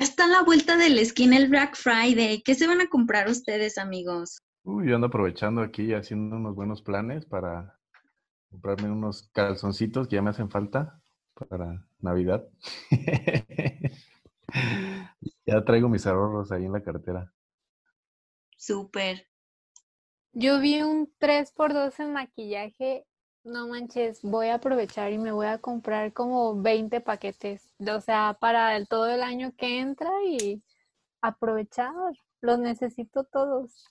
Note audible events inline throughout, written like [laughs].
Está a la vuelta de la esquina el Black Friday. ¿Qué se van a comprar ustedes, amigos? Uy, yo ando aprovechando aquí haciendo unos buenos planes para comprarme unos calzoncitos que ya me hacen falta para Navidad. [laughs] ya traigo mis ahorros ahí en la cartera. Súper. Yo vi un 3x2 en maquillaje no manches, voy a aprovechar y me voy a comprar como 20 paquetes, o sea, para el, todo el año que entra y aprovechar, los necesito todos.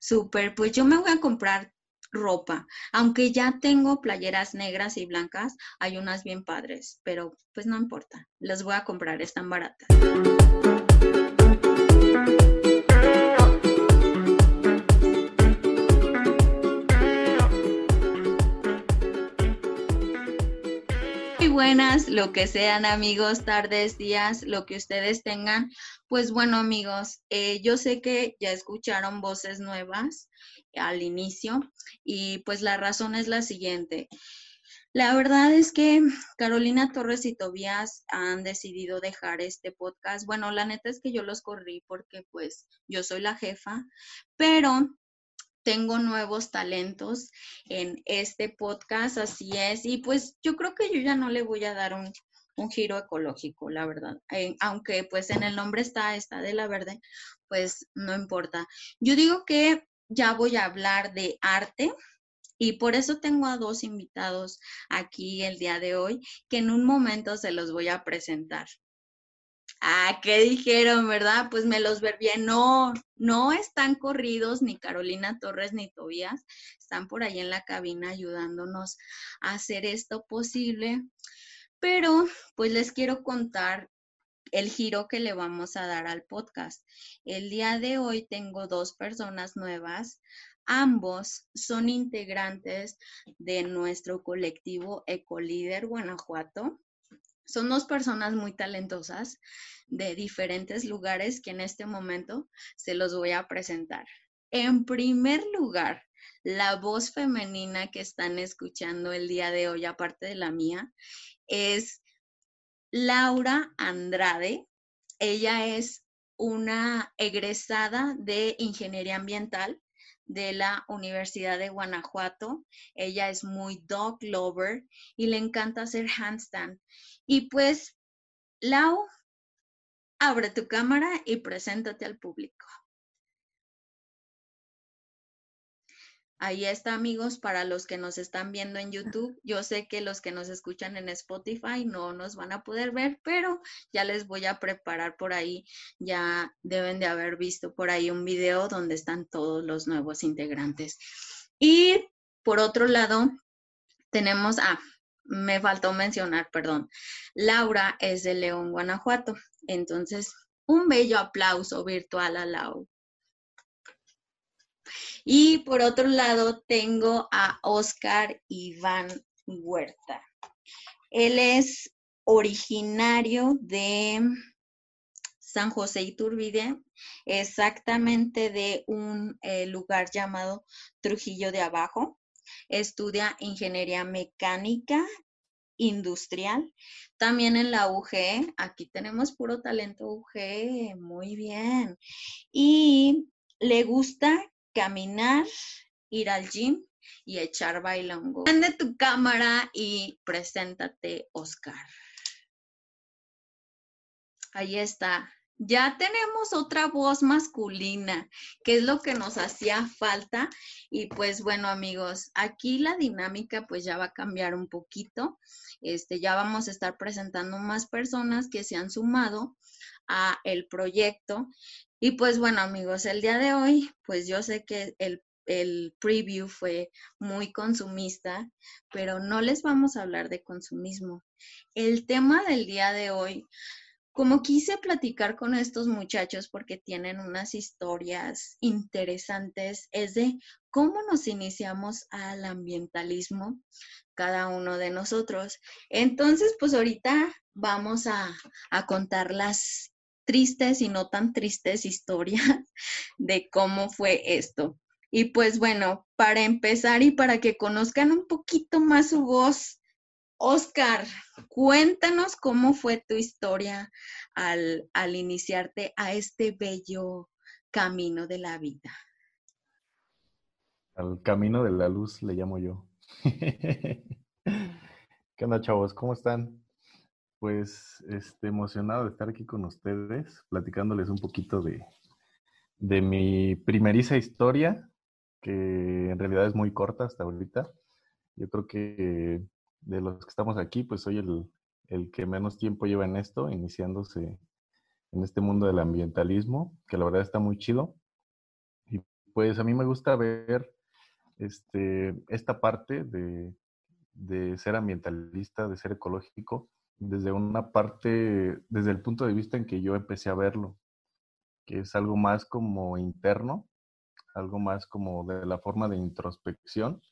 Súper, pues yo me voy a comprar ropa, aunque ya tengo playeras negras y blancas, hay unas bien padres, pero pues no importa, las voy a comprar, están baratas. Buenas, lo que sean amigos, tardes, días, lo que ustedes tengan. Pues bueno amigos, eh, yo sé que ya escucharon voces nuevas al inicio y pues la razón es la siguiente. La verdad es que Carolina Torres y Tobías han decidido dejar este podcast. Bueno, la neta es que yo los corrí porque pues yo soy la jefa, pero tengo nuevos talentos en este podcast, así es. Y pues yo creo que yo ya no le voy a dar un, giro ecológico, la verdad. Eh, aunque pues en el nombre está, está de la verde, pues no importa. Yo digo que ya voy a hablar de arte. Y por eso tengo a dos invitados aquí el día de hoy, que en un momento se los voy a presentar. Ah, ¿qué dijeron, verdad? Pues me los ver bien. No, no están corridos ni Carolina Torres ni Tobías. Están por ahí en la cabina ayudándonos a hacer esto posible. Pero pues les quiero contar el giro que le vamos a dar al podcast. El día de hoy tengo dos personas nuevas. Ambos son integrantes de nuestro colectivo Ecolíder Guanajuato. Son dos personas muy talentosas de diferentes lugares que en este momento se los voy a presentar. En primer lugar, la voz femenina que están escuchando el día de hoy, aparte de la mía, es Laura Andrade. Ella es una egresada de Ingeniería Ambiental de la Universidad de Guanajuato. Ella es muy dog lover y le encanta hacer handstand. Y pues, Lau, abre tu cámara y preséntate al público. Ahí está, amigos, para los que nos están viendo en YouTube. Yo sé que los que nos escuchan en Spotify no nos van a poder ver, pero ya les voy a preparar por ahí. Ya deben de haber visto por ahí un video donde están todos los nuevos integrantes. Y por otro lado, tenemos, ah, me faltó mencionar, perdón, Laura es de León, Guanajuato. Entonces, un bello aplauso virtual a Laura. Y por otro lado tengo a Oscar Iván Huerta. Él es originario de San José Iturbide, exactamente de un eh, lugar llamado Trujillo de Abajo. Estudia ingeniería mecánica industrial. También en la UG, aquí tenemos puro talento UG, muy bien. Y le gusta caminar, ir al gym y echar bailongo. Prende tu cámara y preséntate, Oscar. Ahí está. Ya tenemos otra voz masculina, que es lo que nos hacía falta. Y pues bueno, amigos, aquí la dinámica pues ya va a cambiar un poquito. Este, ya vamos a estar presentando más personas que se han sumado a el proyecto y pues bueno amigos, el día de hoy, pues yo sé que el, el preview fue muy consumista, pero no les vamos a hablar de consumismo. El tema del día de hoy, como quise platicar con estos muchachos porque tienen unas historias interesantes, es de cómo nos iniciamos al ambientalismo cada uno de nosotros. Entonces, pues ahorita vamos a, a contar las tristes y no tan tristes historias [laughs] de cómo fue esto. Y pues bueno, para empezar y para que conozcan un poquito más su voz, Oscar, cuéntanos cómo fue tu historia al, al iniciarte a este bello camino de la vida. Al camino de la luz le llamo yo. [laughs] ¿Qué onda, chavos? ¿Cómo están? Pues este, emocionado de estar aquí con ustedes, platicándoles un poquito de, de mi primeriza historia, que en realidad es muy corta hasta ahorita. Yo creo que de los que estamos aquí, pues soy el, el que menos tiempo lleva en esto, iniciándose en este mundo del ambientalismo, que la verdad está muy chido. Y pues a mí me gusta ver este, esta parte de, de ser ambientalista, de ser ecológico, desde una parte, desde el punto de vista en que yo empecé a verlo, que es algo más como interno, algo más como de la forma de introspección.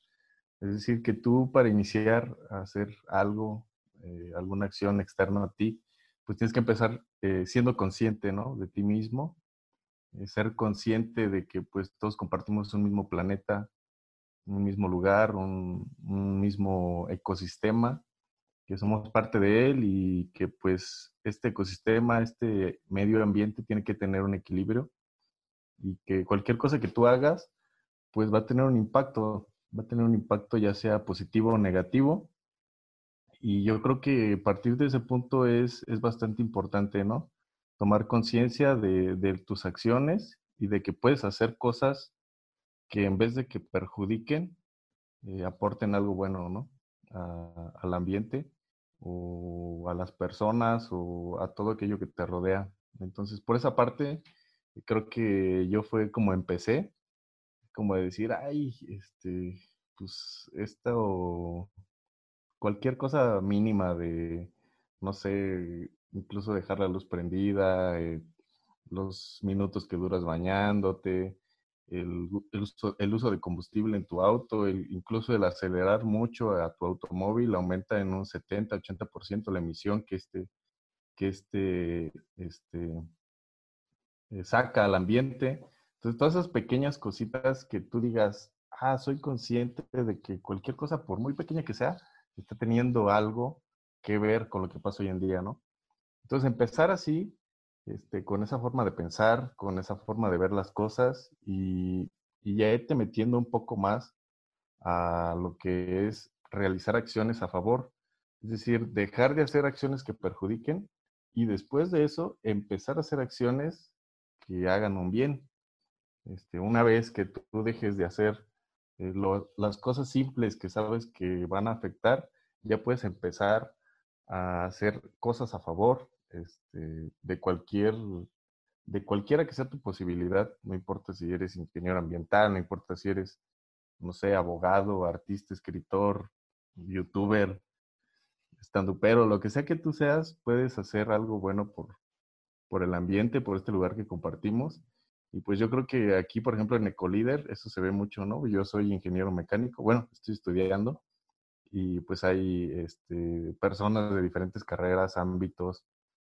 Es decir, que tú para iniciar a hacer algo, eh, alguna acción externa a ti, pues tienes que empezar eh, siendo consciente, ¿no? De ti mismo, eh, ser consciente de que pues todos compartimos un mismo planeta, un mismo lugar, un, mismo ecosistema, que somos parte de él y que pues este ecosistema, este medio ambiente tiene que tener un equilibrio y que cualquier cosa que tú hagas, pues va a tener un impacto, va a tener un impacto ya sea positivo o negativo. Y yo creo que a partir de ese punto es, es bastante importante, ¿no? Tomar conciencia de, de tus acciones y de que puedes hacer cosas que en vez de que perjudiquen, eh, aporten algo bueno, ¿no? al ambiente o a las personas o a todo aquello que te rodea. Entonces, por esa parte, creo que yo fue como empecé, como de decir, ay, este, pues esto, cualquier cosa mínima de, no sé, incluso dejar la luz prendida, eh, los minutos que duras bañándote, el, el, uso, de combustible en tu auto, el, incluso el acelerar mucho a tu automóvil aumenta en un 70-80% la emisión que este, que este, este eh, saca al ambiente. Entonces, todas esas pequeñas cositas que tú digas, ah, soy consciente de que cualquier cosa, por muy pequeña que sea, está teniendo algo que ver con lo que pasa hoy en día, ¿no? Entonces, empezar así este, con esa forma de pensar, con esa forma de ver las cosas y, y ya irte metiendo un poco más a lo que es realizar acciones a favor. Es decir, dejar de hacer acciones que perjudiquen y después de eso empezar a hacer acciones que hagan un bien. Este, una vez que tú dejes de hacer eh, las cosas simples que sabes que van a afectar, ya puedes empezar a hacer cosas a favor, este, de cualquier, de cualquiera que sea tu posibilidad, no importa si eres ingeniero ambiental, no importa si eres, no sé, abogado, artista, escritor, youtuber, estando pero lo que sea que tú seas, puedes hacer algo bueno por, por el ambiente, por este lugar que compartimos. Y pues yo creo que aquí, por ejemplo, en Ecolíder, eso se ve mucho, ¿no? Yo soy ingeniero mecánico, bueno, estoy estudiando y pues hay este, personas de diferentes carreras, ámbitos,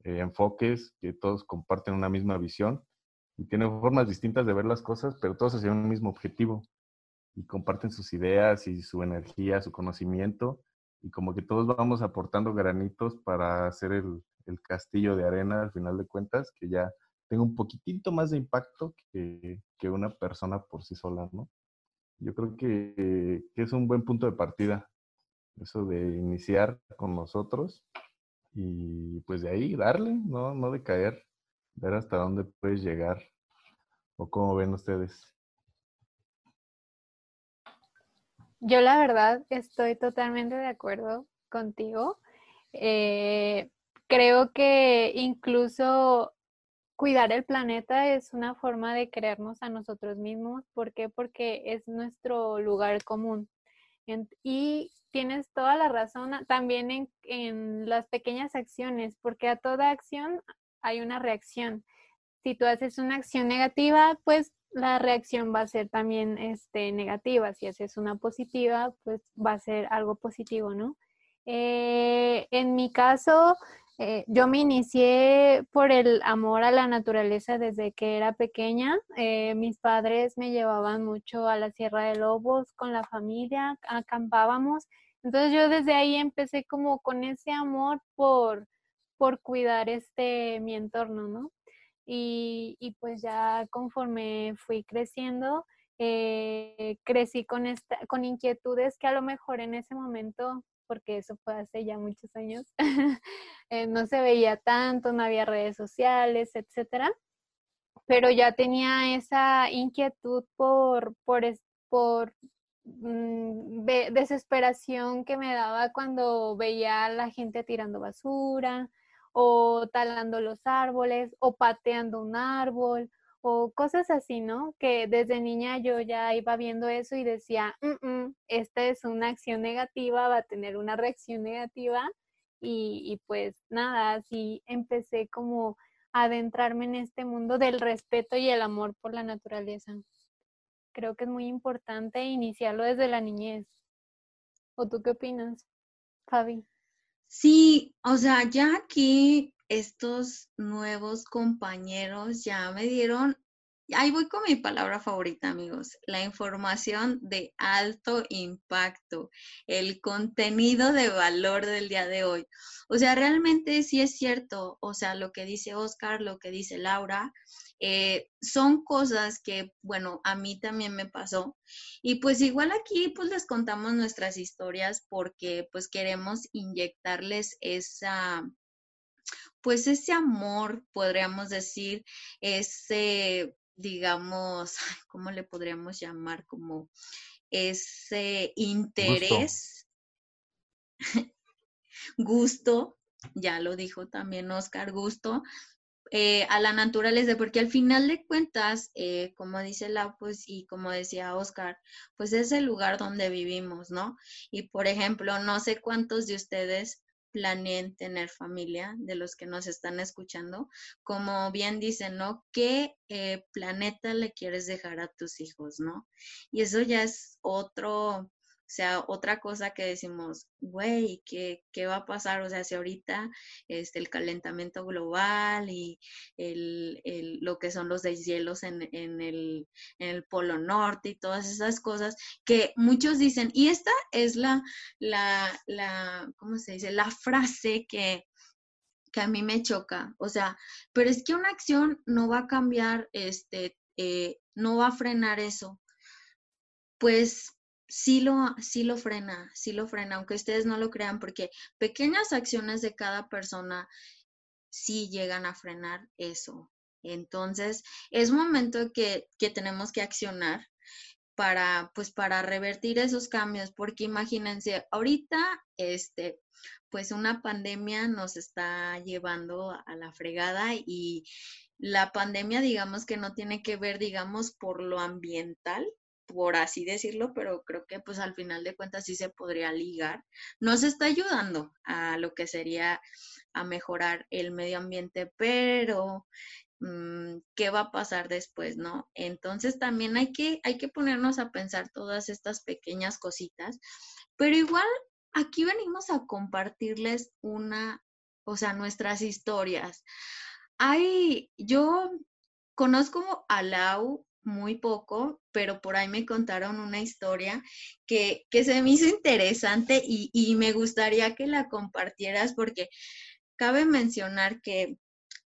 eh, enfoques, que todos comparten una misma visión y tienen formas distintas de ver las cosas, pero todos hacia un mismo objetivo y comparten sus ideas y su energía, su conocimiento y como que todos vamos aportando granitos para hacer el, castillo de arena al final de cuentas, que ya tenga un poquitito más de impacto que, una persona por sí sola, ¿no? Yo creo que es un buen punto de partida, eso de iniciar con nosotros y pues de ahí darle, no, no de caer, ver hasta dónde puedes llegar o cómo ven ustedes. Yo la verdad estoy totalmente de acuerdo contigo. Eh, creo que incluso cuidar el planeta es una forma de creernos a nosotros mismos. ¿Por qué? Porque es nuestro lugar común. Y tienes toda la razón también en, en, las pequeñas acciones, porque a toda acción hay una reacción. Si tú haces una acción negativa, pues la reacción va a ser también este, negativa. Si haces una positiva, pues va a ser algo positivo, ¿no? Eh, en mi caso, eh, yo me inicié por el amor a la naturaleza desde que era pequeña. Eh, mis padres me llevaban mucho a la Sierra de Lobos con la familia, acampábamos Entonces yo desde ahí empecé como con ese amor por, por cuidar este mi entorno, ¿no? Y, y pues ya conforme fui creciendo, eh, crecí con, esta, con inquietudes que a lo mejor en ese momento, porque eso fue hace ya muchos años, [laughs] eh, no se veía tanto, no había redes sociales, etcétera, pero ya tenía esa inquietud por, por, por mm, desesperación que me daba cuando veía a la gente tirando basura o talando los árboles o pateando un árbol o cosas así, ¿no? Que desde niña yo ya iba viendo eso y decía, esta es una acción negativa, va a tener una reacción negativa y, y pues nada, así empecé como a adentrarme en este mundo del respeto y el amor por la naturaleza. Creo que es muy importante iniciarlo desde la niñez. ¿O tú qué opinas, Fabi? Sí, o sea, ya aquí estos nuevos compañeros ya me dieron, ahí voy con mi palabra favorita, amigos, la información de alto impacto, el contenido de valor del día de hoy. O sea, realmente sí es cierto, o sea, lo que dice Oscar, lo que dice Laura, eh, son cosas que, bueno, a mí también me pasó. Y pues igual aquí pues les contamos nuestras historias porque pues queremos inyectarles esa, pues ese amor, podríamos decir, ese, digamos, ¿cómo le podríamos llamar? Como ese interés, gusto, ya lo dijo también Oscar, gusto eh, a la naturaleza, porque al final de cuentas, eh, como dice la, pues, y como decía Oscar, pues es el lugar donde vivimos, ¿no? Y por ejemplo, no sé cuántos de ustedes planeen tener familia, de los que nos están escuchando, como bien dicen, ¿no? ¿Qué eh, planeta le quieres dejar a tus hijos, ¿no? Y eso ya es otro, o sea, otra cosa que decimos, güey, ¿qué, ¿qué, va a pasar? O sea, si ahorita este, el calentamiento global y el, el, lo que son los deshielos en, en, el, en el Polo Norte y todas esas cosas que muchos dicen, y esta es la, la, la ¿cómo se dice? La frase que, que a mí me choca. O sea, pero es que una acción no va a cambiar, este, eh, no va a frenar eso. Pues sí lo, sí lo frena, sí lo frena, aunque ustedes no lo crean, porque pequeñas acciones de cada persona sí llegan a frenar eso. Entonces, es momento que, que tenemos que accionar para, pues, para revertir esos cambios, porque imagínense, ahorita, este, pues una pandemia nos está llevando a la fregada y la pandemia, digamos que no tiene que ver, digamos, por lo ambiental, por así decirlo, pero creo que pues al final de cuentas sí se podría ligar. Nos está ayudando a lo que sería a mejorar el medio ambiente, pero mm, ¿qué va a pasar después, no? Entonces también hay que, hay que ponernos a pensar todas estas pequeñas cositas, pero igual aquí venimos a compartirles una, o sea, nuestras historias. Hay, yo conozco a Lau muy poco, pero por ahí me contaron una historia que, se me hizo interesante y, me gustaría que la compartieras porque cabe mencionar que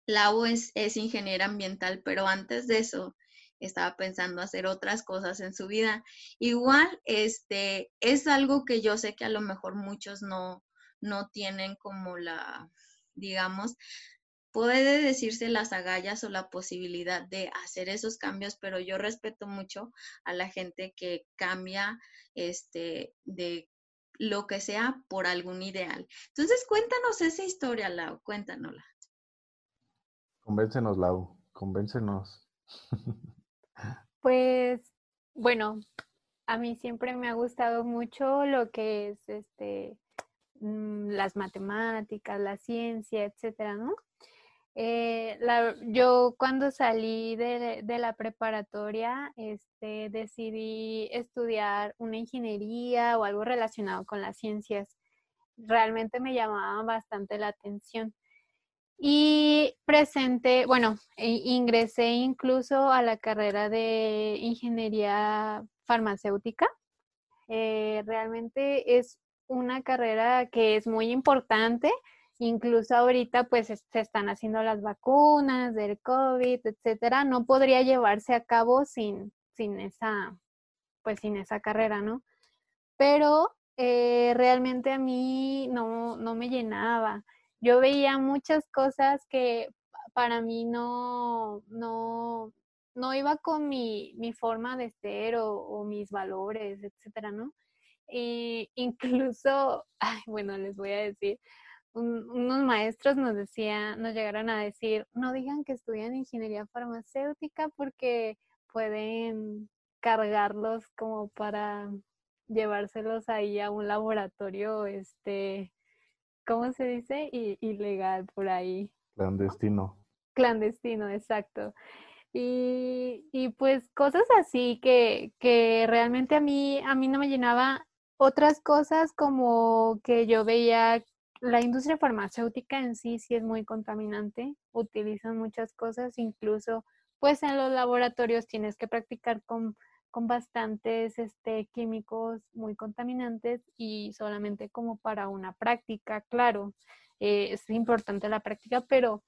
Lau es, es ingeniera ambiental, pero antes de eso estaba pensando hacer otras cosas en su vida. Igual, este, es algo que yo sé que a lo mejor muchos no, no tienen como la, digamos, puede decirse las agallas o la posibilidad de hacer esos cambios, pero yo respeto mucho a la gente que cambia este de lo que sea por algún ideal. Entonces, cuéntanos esa historia, Lau, cuéntanosla. Convéncenos, Lau, convéncenos. [laughs] Pues, bueno, a mí siempre me ha gustado mucho lo que es este mm, las matemáticas, la ciencia, etcétera, ¿no? Eh, yo cuando salí de, la preparatoria, este, decidí estudiar una ingeniería o algo relacionado con las ciencias. Realmente me llamaba bastante la atención. Y presenté, bueno, ingresé incluso a la carrera de ingeniería farmacéutica. Eh, realmente es una carrera que es muy importante. Incluso ahorita pues se están haciendo las vacunas del COVID, etcétera. No podría llevarse a cabo sin, sin esa, pues sin esa carrera, ¿no? Pero eh, realmente a mí no, no me llenaba. Yo veía muchas cosas que para mí no, no, no iba con mi, mi forma de ser o, mis valores, etcétera, ¿no? Y incluso, [laughs] ay, bueno, les voy a decir, unos maestros nos decían, nos llegaron a decir, no digan que estudian ingeniería farmacéutica porque pueden cargarlos como para llevárselos ahí a un laboratorio, este, ¿cómo se dice? ilegal por ahí. Clandestino. Clandestino, exacto. Y, y pues cosas así que, que realmente a mí, a mí no me llenaba. Otras cosas como que yo veía la industria farmacéutica en sí sí es muy contaminante, utilizan muchas cosas, incluso pues en los laboratorios tienes que practicar con, con bastantes este, químicos muy contaminantes y solamente como para una práctica, claro, eh, es importante la práctica, pero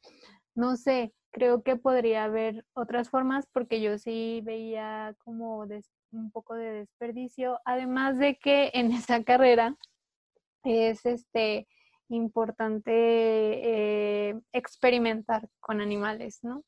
no sé, creo que podría haber otras formas porque yo sí veía como un poco de desperdicio, además de que en esa carrera es este importante eh, experimentar con animales, ¿no?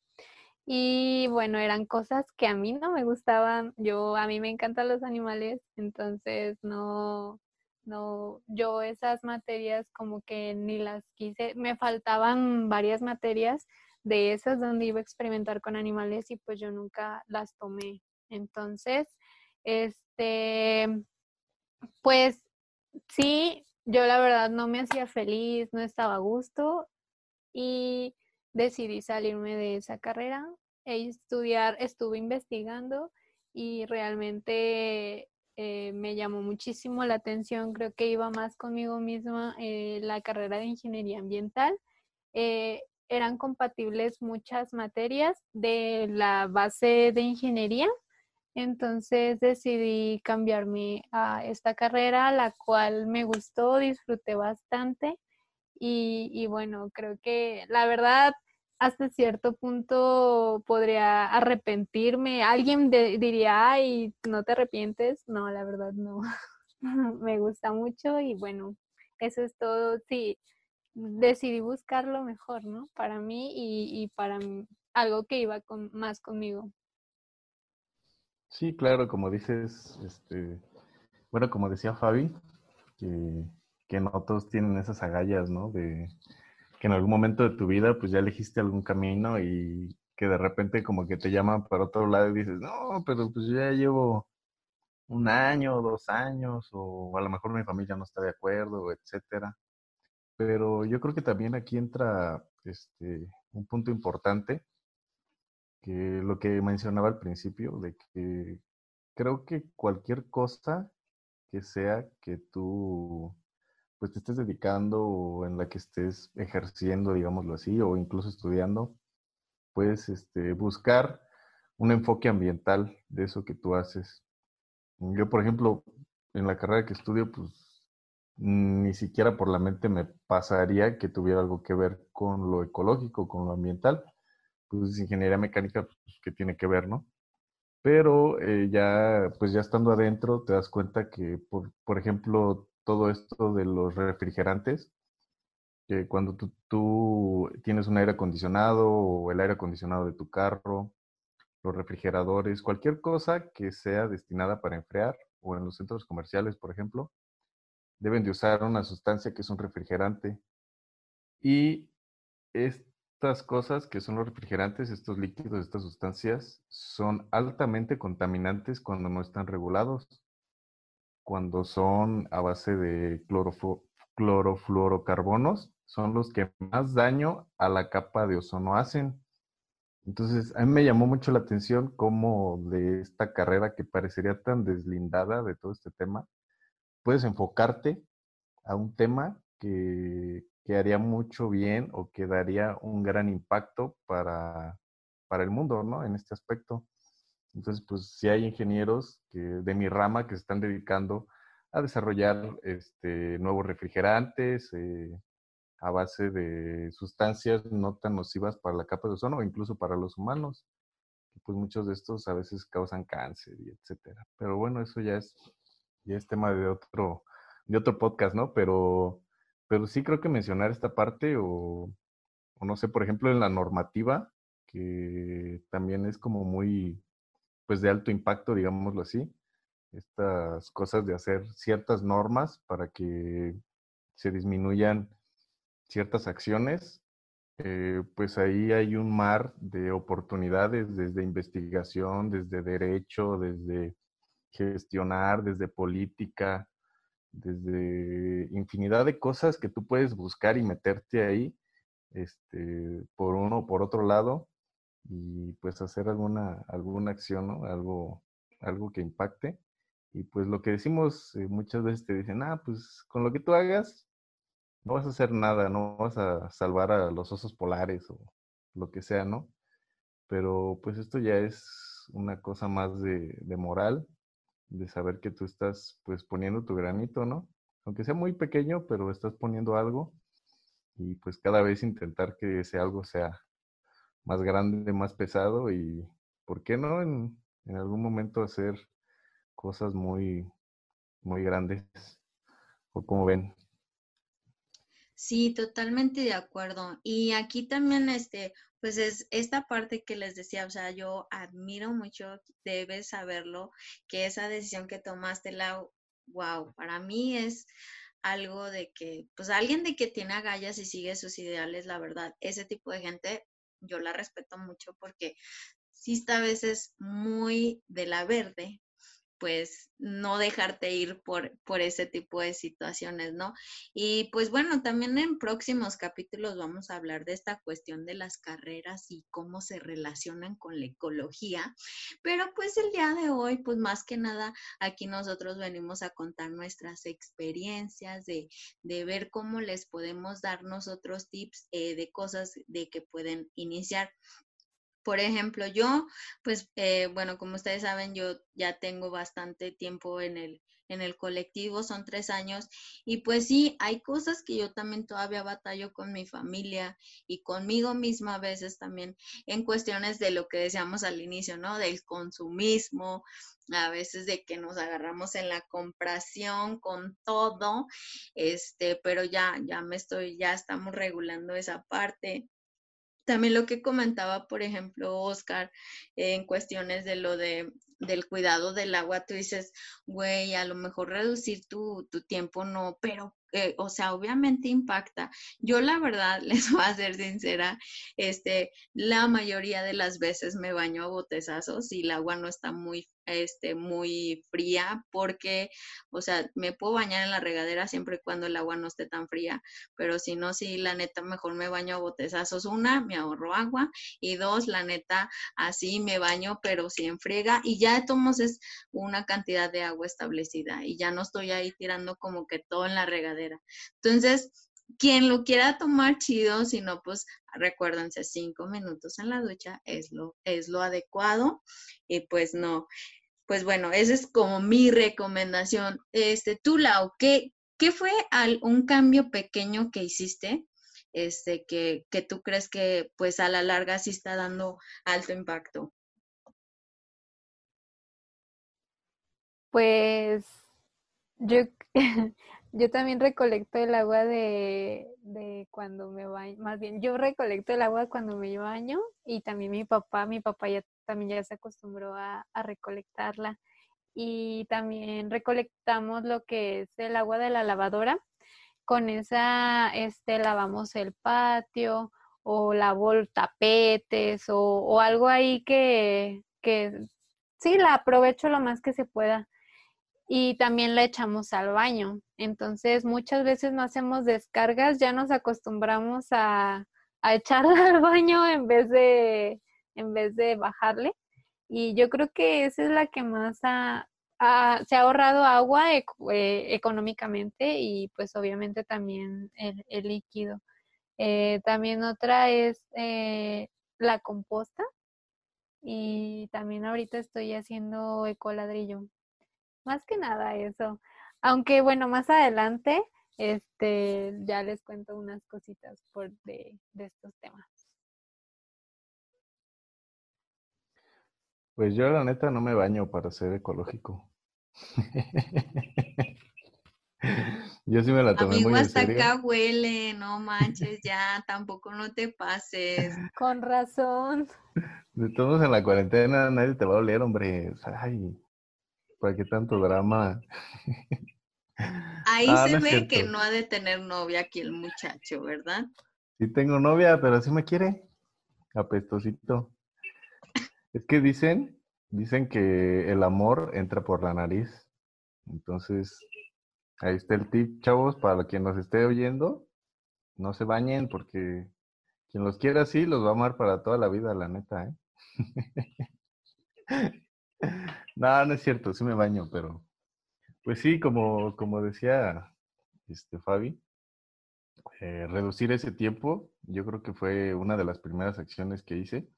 Y bueno, eran cosas que a mí no me gustaban. Yo, a mí me encantan los animales, entonces no, no, yo esas materias como que ni las quise. Me faltaban varias materias de esas donde iba a experimentar con animales y pues yo nunca las tomé. Entonces, este, pues sí, yo la verdad no me hacía feliz, no estaba a gusto y decidí salirme de esa carrera e estudiar, estuve investigando y realmente eh, me llamó muchísimo la atención, creo que iba más conmigo misma eh, la carrera de ingeniería ambiental. Eh, eran compatibles muchas materias de la base de ingeniería. Entonces decidí cambiarme a esta carrera, la cual me gustó, disfruté bastante y, bueno, creo que la verdad hasta cierto punto podría arrepentirme. Alguien diría, ay, ¿no te arrepientes? No, la verdad no. [laughs] me gusta mucho y bueno, eso es todo. Sí, decidí buscar lo mejor, ¿no? Para mí y, para algo que iba con, más conmigo. Sí, claro, como dices, este, bueno, como decía Fabi, que, no todos tienen esas agallas, ¿no? De que en algún momento de tu vida, pues ya elegiste algún camino y que de repente como que te llaman para otro lado y dices, no, pero pues ya llevo un año, dos años, o a lo mejor mi familia no está de acuerdo, etcétera. Pero yo creo que también aquí entra este, un punto importante, que lo que mencionaba al principio, de que creo que cualquier cosa que sea que tú pues te estés dedicando o en la que estés ejerciendo, digámoslo así, o incluso estudiando, puedes este, buscar un enfoque ambiental de eso que tú haces. Yo, por ejemplo, en la carrera que estudio, pues ni siquiera por la mente me pasaría que tuviera algo que ver con lo ecológico, con lo ambiental. Pues ingeniería mecánica, pues, que tiene que ver, ¿no? Pero eh, ya, pues ya estando adentro, te das cuenta que, por, por ejemplo, todo esto de los refrigerantes, que cuando tú, tú tienes un aire acondicionado o el aire acondicionado de tu carro, los refrigeradores, cualquier cosa que sea destinada para enfriar o en los centros comerciales, por ejemplo, deben de usar una sustancia que es un refrigerante. Y estas cosas que son los refrigerantes, estos líquidos, estas sustancias, son altamente contaminantes cuando no están regulados. Cuando son a base de clorofluorocarbonos, son los que más daño a la capa de ozono hacen. Entonces, a mí me llamó mucho la atención cómo de esta carrera que parecería tan deslindada de todo este tema, puedes enfocarte a un tema que, haría mucho bien o que daría un gran impacto para, para el mundo, ¿no? En este aspecto. Entonces, pues si hay ingenieros que, de mi rama que se están dedicando a desarrollar este, nuevos refrigerantes eh, a base de sustancias no tan nocivas para la capa de ozono o incluso para los humanos. Pues muchos de estos a veces causan cáncer y etcétera. Pero bueno, eso ya es, ya es tema de otro, de otro podcast, ¿no? Pero, pero sí creo que mencionar esta parte o, no sé, por ejemplo, en la normativa, que también es como muy, pues de alto impacto, digámoslo así, estas cosas de hacer ciertas normas para que se disminuyan ciertas acciones, eh, pues ahí hay un mar de oportunidades desde investigación, desde derecho, desde gestionar, desde política, desde infinidad de cosas que tú puedes buscar y meterte ahí, este, por uno o por otro lado, y pues hacer alguna, alguna acción, ¿no? Algo, algo que impacte. Y pues lo que decimos, eh, muchas veces te dicen, ah, pues con lo que tú hagas, no vas a hacer nada, no vas a salvar a los osos polares o lo que sea, ¿no? Pero pues esto ya es una cosa más de, de moral, de saber que tú estás pues poniendo tu granito, ¿no? Aunque sea muy pequeño, pero estás poniendo algo y pues cada vez intentar que ese algo sea más grande, más pesado y, ¿por qué no? En, en algún momento hacer cosas muy, muy grandes. ¿O como ven? Sí, totalmente de acuerdo. Y aquí también, este, pues es esta parte que les decía, o sea, yo admiro mucho, debes saberlo, que esa decisión que tomaste, la, wow, para mí es algo de que, pues alguien de que tiene agallas y sigue sus ideales, la verdad, ese tipo de gente yo la respeto mucho porque sí está a veces muy de la verde, pues no dejarte ir por, por ese tipo de situaciones, ¿no? Y pues bueno, también en próximos capítulos vamos a hablar de esta cuestión de las carreras y cómo se relacionan con la ecología, pero pues el día de hoy, pues más que nada, aquí nosotros venimos a contar nuestras experiencias, de, de ver cómo les podemos dar nosotros tips eh, de cosas de que pueden iniciar por ejemplo, yo, pues, eh, bueno, como ustedes saben, yo ya tengo bastante tiempo en el, en el colectivo, son tres años, y pues sí, hay cosas que yo también todavía batallo con mi familia y conmigo misma a veces también en cuestiones de lo que decíamos al inicio, ¿no? Del consumismo, a veces de que nos agarramos en la compración con todo, este, pero ya, ya me estoy, ya estamos regulando esa parte. También lo que comentaba, por ejemplo, Oscar, en cuestiones de lo de del cuidado del agua, tú dices, güey, a lo mejor reducir tu, tu tiempo no, pero eh, o sea, obviamente impacta. Yo la verdad, [laughs] les voy a ser sincera, este, la mayoría de las veces me baño a botezazos y el agua no está muy, este, muy fría porque, o sea, me puedo bañar en la regadera siempre y cuando el agua no esté tan fría, pero si no, sí, la neta, mejor me baño a botezazos. Una, me ahorro agua y dos, la neta, así me baño, pero si enfriega y ya tomos es una cantidad de agua establecida y ya no estoy ahí tirando como que todo en la regadera entonces, quien lo quiera tomar chido, si no, pues recuérdense, cinco minutos en la ducha es lo, es lo adecuado y pues no, pues bueno, esa es como mi recomendación. Este, tú, Lau, ¿qué, qué fue un cambio pequeño que hiciste? Este, que, que tú crees que pues a la larga sí está dando alto impacto. Pues yo [laughs] Yo también recolecto el agua de, de cuando me baño, más bien yo recolecto el agua cuando me baño y también mi papá, mi papá ya también ya se acostumbró a, recolectarla y también recolectamos lo que es el agua de la lavadora. Con esa este, lavamos el patio o lavo tapetes o, o algo ahí que, que sí, la aprovecho lo más que se pueda y también la echamos al baño. Entonces, muchas veces no hacemos descargas, ya nos acostumbramos a, a echarla [laughs] al baño en vez de en vez de bajarle. Y yo creo que esa es la que más ha, se ha ahorrado agua eh, económicamente y pues obviamente también el, líquido. Eh, también otra es eh, la composta y también ahorita estoy haciendo ecoladrillo. Más que nada eso. Aunque bueno, más adelante este ya les cuento unas cositas por de, de estos temas. Pues yo la neta no me baño para ser ecológico. [laughs] Yo sí me la tomé Amigo, muy en hasta serio. acá huele, no manches, ya, tampoco no te pases. [laughs] Con razón. De todos en la cuarentena nadie te va a oler, hombre. Ay, ¿para qué tanto drama? [laughs] Ahí Ah, se no ve que no ha de tener novia aquí el muchacho, ¿verdad? Sí tengo novia, pero sí me quiere. Apestosito. Es que dicen, dicen que el amor entra por la nariz. Entonces, ahí está el tip, chavos, para quien nos esté oyendo. No se bañen porque quien los quiera así los va a amar para toda la vida, la neta, ¿eh? [laughs] No, no es cierto, sí me baño, pero pues sí, como, como decía este Fabi, eh, reducir ese tiempo, yo creo que fue una de las primeras acciones que hice.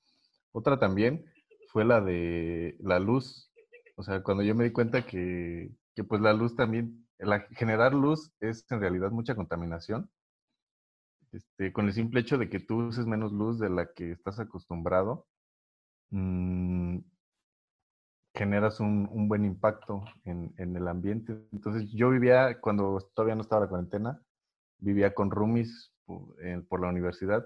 Otra también fue la de la luz. O sea, cuando yo me di cuenta que, que pues la luz también, la, generar luz es en realidad mucha contaminación. Este, con el simple hecho de que tú uses menos luz de la que estás acostumbrado, mm, generas un, un buen impacto en, en el ambiente. Entonces yo vivía, cuando todavía no estaba la cuarentena, vivía con roomies por, la universidad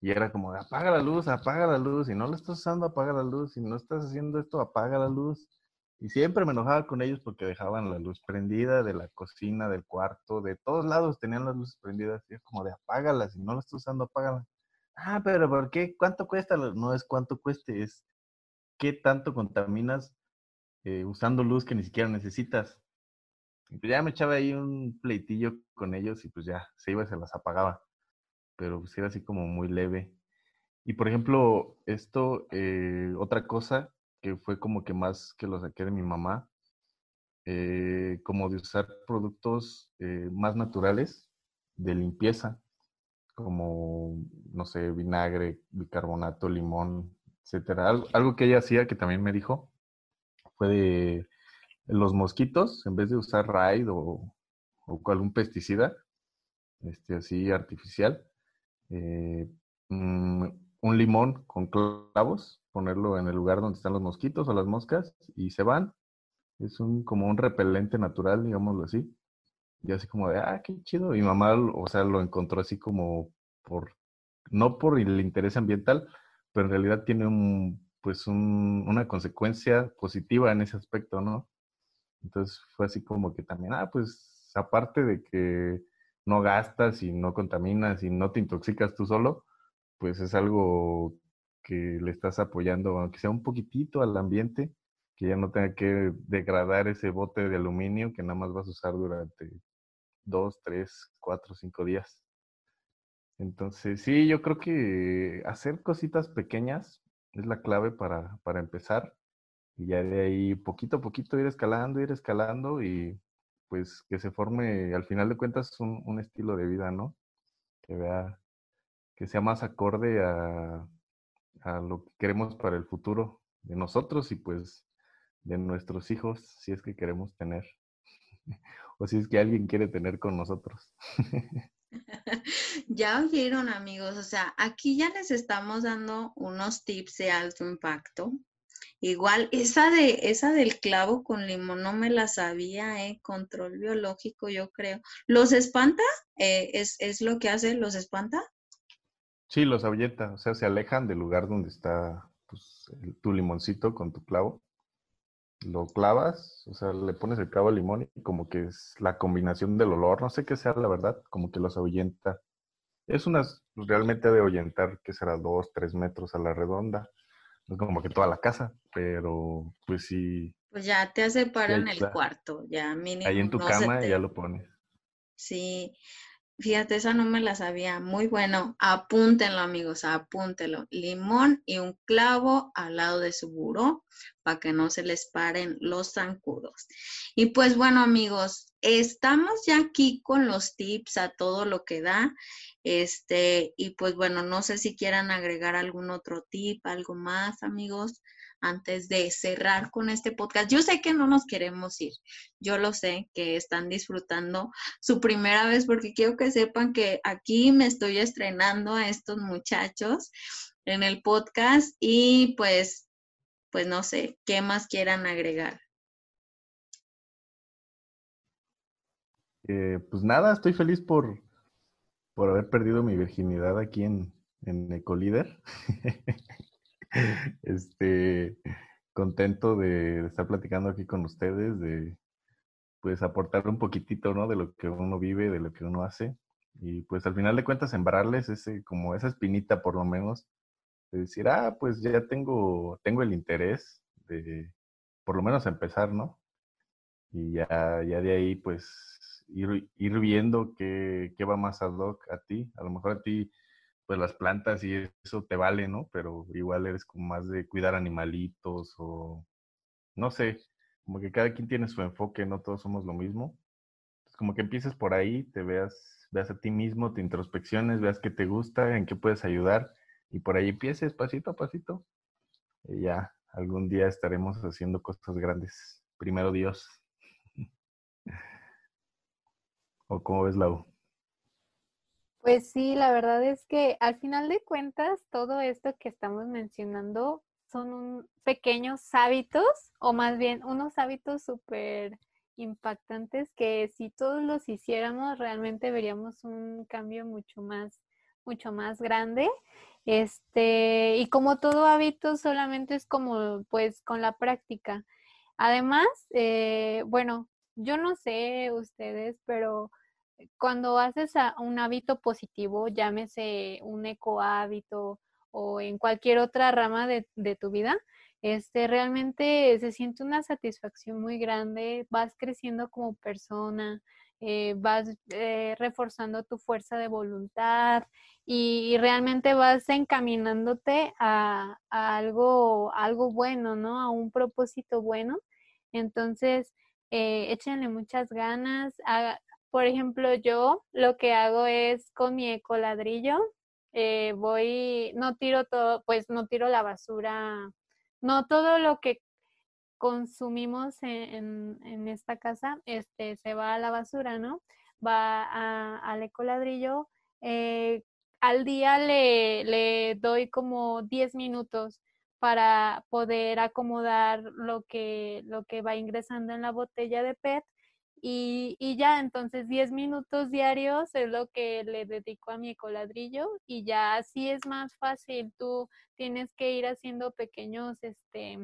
y era como, apaga la luz, apaga la luz, y no la estás usando, apaga la luz, y no estás haciendo esto, apaga la luz. Y siempre me enojaba con ellos porque dejaban la luz prendida de la cocina, del cuarto, de todos lados tenían las luces prendidas. Y es como de apágalas, si no la estás usando, apágalas. Ah, pero ¿por qué? ¿Cuánto cuesta? No es cuánto cueste, es qué tanto contaminas eh, usando luz que ni siquiera necesitas. Y pues ya me echaba ahí un pleitillo con ellos y pues ya se iba y se las apagaba. Pero pues era así como muy leve. Y por ejemplo, esto, eh, otra cosa que fue como que más que lo saqué de mi mamá, eh, como de usar productos más naturales de limpieza, como, no sé, vinagre, bicarbonato, limón, etcétera. Algo, algo que ella hacía que también me dijo fue de los mosquitos, en vez de usar Raid o, o algún pesticida, este, así artificial, eh, mm, un limón con clavos, ponerlo en el lugar donde están los mosquitos o las moscas y se van. Es un, como un repelente natural, digámoslo así. Y así como de, ah, qué chido. Y mamá, o sea, lo encontró así como por, no por el interés ambiental, pero en realidad tiene un, pues un, una consecuencia positiva en ese aspecto, ¿no? Entonces fue así como que también, ah, pues aparte de que no gastas y no contaminas y no te intoxicas tú solo, pues es algo que le estás apoyando, aunque sea un poquitito al ambiente, que ya no tenga que degradar ese bote de aluminio que nada más vas a usar durante dos, tres, cuatro, cinco días. Entonces, sí, yo creo que hacer cositas pequeñas es la clave para, para empezar y ya de ahí poquito a poquito ir escalando, ir escalando y pues que se forme al final de cuentas un, un estilo de vida, ¿no? Que vea, que sea más acorde a, a lo que queremos para el futuro de nosotros y pues de nuestros hijos, si es que queremos tener, [laughs] o si es que alguien quiere tener con nosotros. [laughs] [laughs] Ya oyeron amigos, o sea, aquí ya les estamos dando unos tips de alto impacto. Igual, esa de esa del clavo con limón no me la sabía, ¿eh? Control biológico, yo creo. ¿Los espanta? Eh, ¿es, ¿Es lo que hace? ¿Los espanta? Sí, los ahuyenta, o sea, se alejan del lugar donde está pues, tu limoncito con tu clavo. Lo clavas, o sea, le pones el clavo al limón y como que es la combinación del olor, no sé qué sea la verdad, como que los ahuyenta. Es unas, pues, realmente de ahuyentar, que será dos, tres metros a la redonda. No es como que toda la casa, pero pues sí, Pues ya te en el cuarto, ya mínimo. ahí en tu no cama te- ya lo pones. Sí, fíjate, esa no me la sabía. Muy bueno. Apúntenlo, amigos, apúntenlo. Limón y un clavo al lado de su buró para que no se les paren los zancudos. Y pues bueno amigos, estamos ya aquí con los tips a todo lo que da. Este, y pues bueno, no sé si quieran agregar algún otro tip, algo más amigos antes de cerrar con este podcast. Yo sé que no nos queremos ir, yo lo sé, que están disfrutando su primera vez porque quiero que sepan que aquí me estoy estrenando a estos muchachos en el podcast y pues, pues no sé, ¿qué más quieran agregar? Eh, pues nada, estoy feliz por, por haber perdido mi virginidad aquí en, en Ecolíder. [laughs] [laughs] este, contento de estar platicando aquí con ustedes, de pues aportar un poquitito, ¿no? De lo que uno vive, de lo que uno hace. Y pues al final de cuentas sembrarles ese, como esa espinita por lo menos, de decir, ah, pues ya tengo, tengo el interés de por lo menos empezar, ¿no? Y ya, ya de ahí pues ir, ir viendo qué, qué va más ad hoc a ti. A lo mejor a ti pues las plantas y eso te vale, ¿no? Pero igual eres como más de cuidar animalitos o no sé, como que cada quien tiene su enfoque, no todos somos lo mismo. Es como que empieces por ahí, te veas, veas a ti mismo, te introspecciones, veas qué te gusta, en qué puedes ayudar y por ahí empieces pasito a pasito. Y ya algún día estaremos haciendo cosas grandes. Primero Dios. [laughs] ¿O cómo ves, Lau? Pues sí, la verdad es que al final de cuentas, todo esto que estamos mencionando son pequeños hábitos, o más bien unos hábitos súper impactantes que si todos los hiciéramos, realmente veríamos un cambio mucho más, mucho más grande. Este, y como todo hábito, solamente es como pues con la práctica. Además, eh, bueno, yo no sé ustedes, pero cuando haces un hábito positivo, llámese un eco hábito o en cualquier otra rama de, tu vida, este, realmente se siente una satisfacción muy grande, vas creciendo como persona, eh, vas eh, reforzando tu fuerza de voluntad y, realmente vas encaminándote a, algo, algo bueno, ¿no? A un propósito bueno. Entonces, eh, échenle muchas ganas, por ejemplo, yo lo que hago es con mi ecoladrillo, eh, voy, no tiro todo, pues no tiro la basura, no todo lo que consumimos en, esta casa este, se va a la basura, ¿no? Va al ecoladrillo. Eh, al día le, le doy como 10 minutos para poder acomodar lo que, lo que va ingresando en la botella de PET y, y, ya, entonces 10 minutos diarios es lo que le dedico a mi coladrillo y ya así es más fácil. Tú tienes que ir haciendo pequeños, este,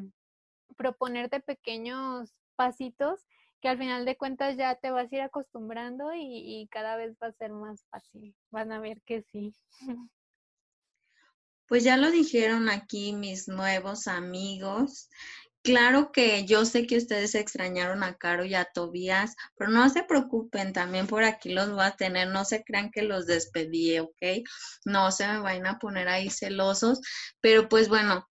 proponerte pequeños pasitos que al final de cuentas ya te vas a ir acostumbrando y cada vez va a ser más fácil. Van a ver que sí. [laughs] Pues ya lo dijeron aquí mis nuevos amigos. Claro que yo sé que ustedes extrañaron a Caro y a Tobías, pero no se preocupen, también por aquí los voy a tener, no se crean que los despedí, ¿ok? No se me vayan a poner ahí celosos, pero pues bueno,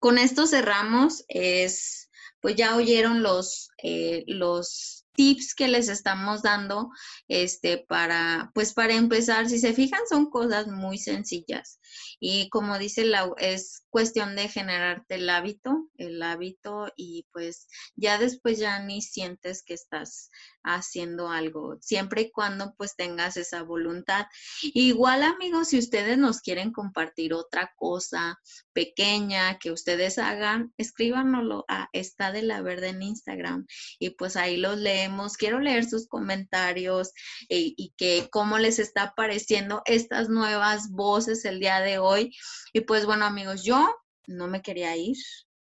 con esto cerramos, es, pues ya oyeron los, eh, los tips que les estamos dando, este, para, pues para empezar, si se fijan, son cosas muy sencillas. Y como dice la, es cuestión de generarte el hábito, el hábito y pues ya después ya ni sientes que estás haciendo algo, siempre y cuando pues tengas esa voluntad. Igual amigos, si ustedes nos quieren compartir otra cosa pequeña que ustedes hagan, escríbanoslo a Está de la Verde en Instagram y pues ahí los leemos. Quiero leer sus comentarios y, y que cómo les está pareciendo estas nuevas voces el día de hoy. Y pues bueno amigos, yo no me quería ir,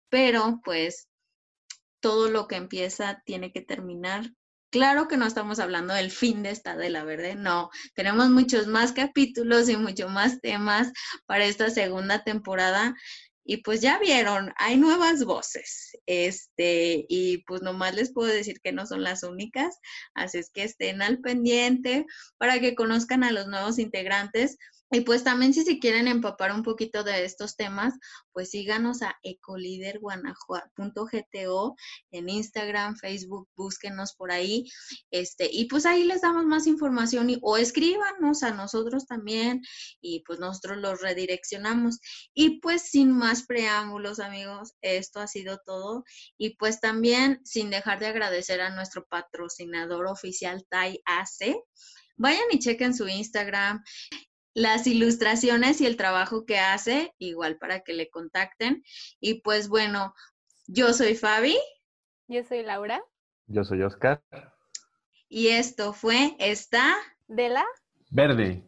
pero pues todo lo que empieza tiene que terminar. Claro que no estamos hablando del fin de esta de la verde, no. Tenemos muchos más capítulos y mucho más temas para esta segunda temporada. Y pues ya vieron, hay nuevas voces. Este, y pues nomás les puedo decir que no son las únicas. Así es que estén al pendiente para que conozcan a los nuevos integrantes Y pues también si se quieren empapar un poquito de estos temas, pues síganos a ecoliderguanajuato.gto en Instagram, Facebook, búsquenos por ahí. Este, y pues ahí les damos más información y, o escríbanos a nosotros también y pues nosotros los redireccionamos. Y pues sin más preámbulos, amigos, esto ha sido todo. Y pues también sin dejar de agradecer a nuestro patrocinador oficial TAI AC. Vayan y chequen su Instagram las ilustraciones y el trabajo que hace, igual para que le contacten. Y pues bueno, yo soy Fabi. Yo soy Laura. Yo soy Oscar. Y esto fue esta de la verde.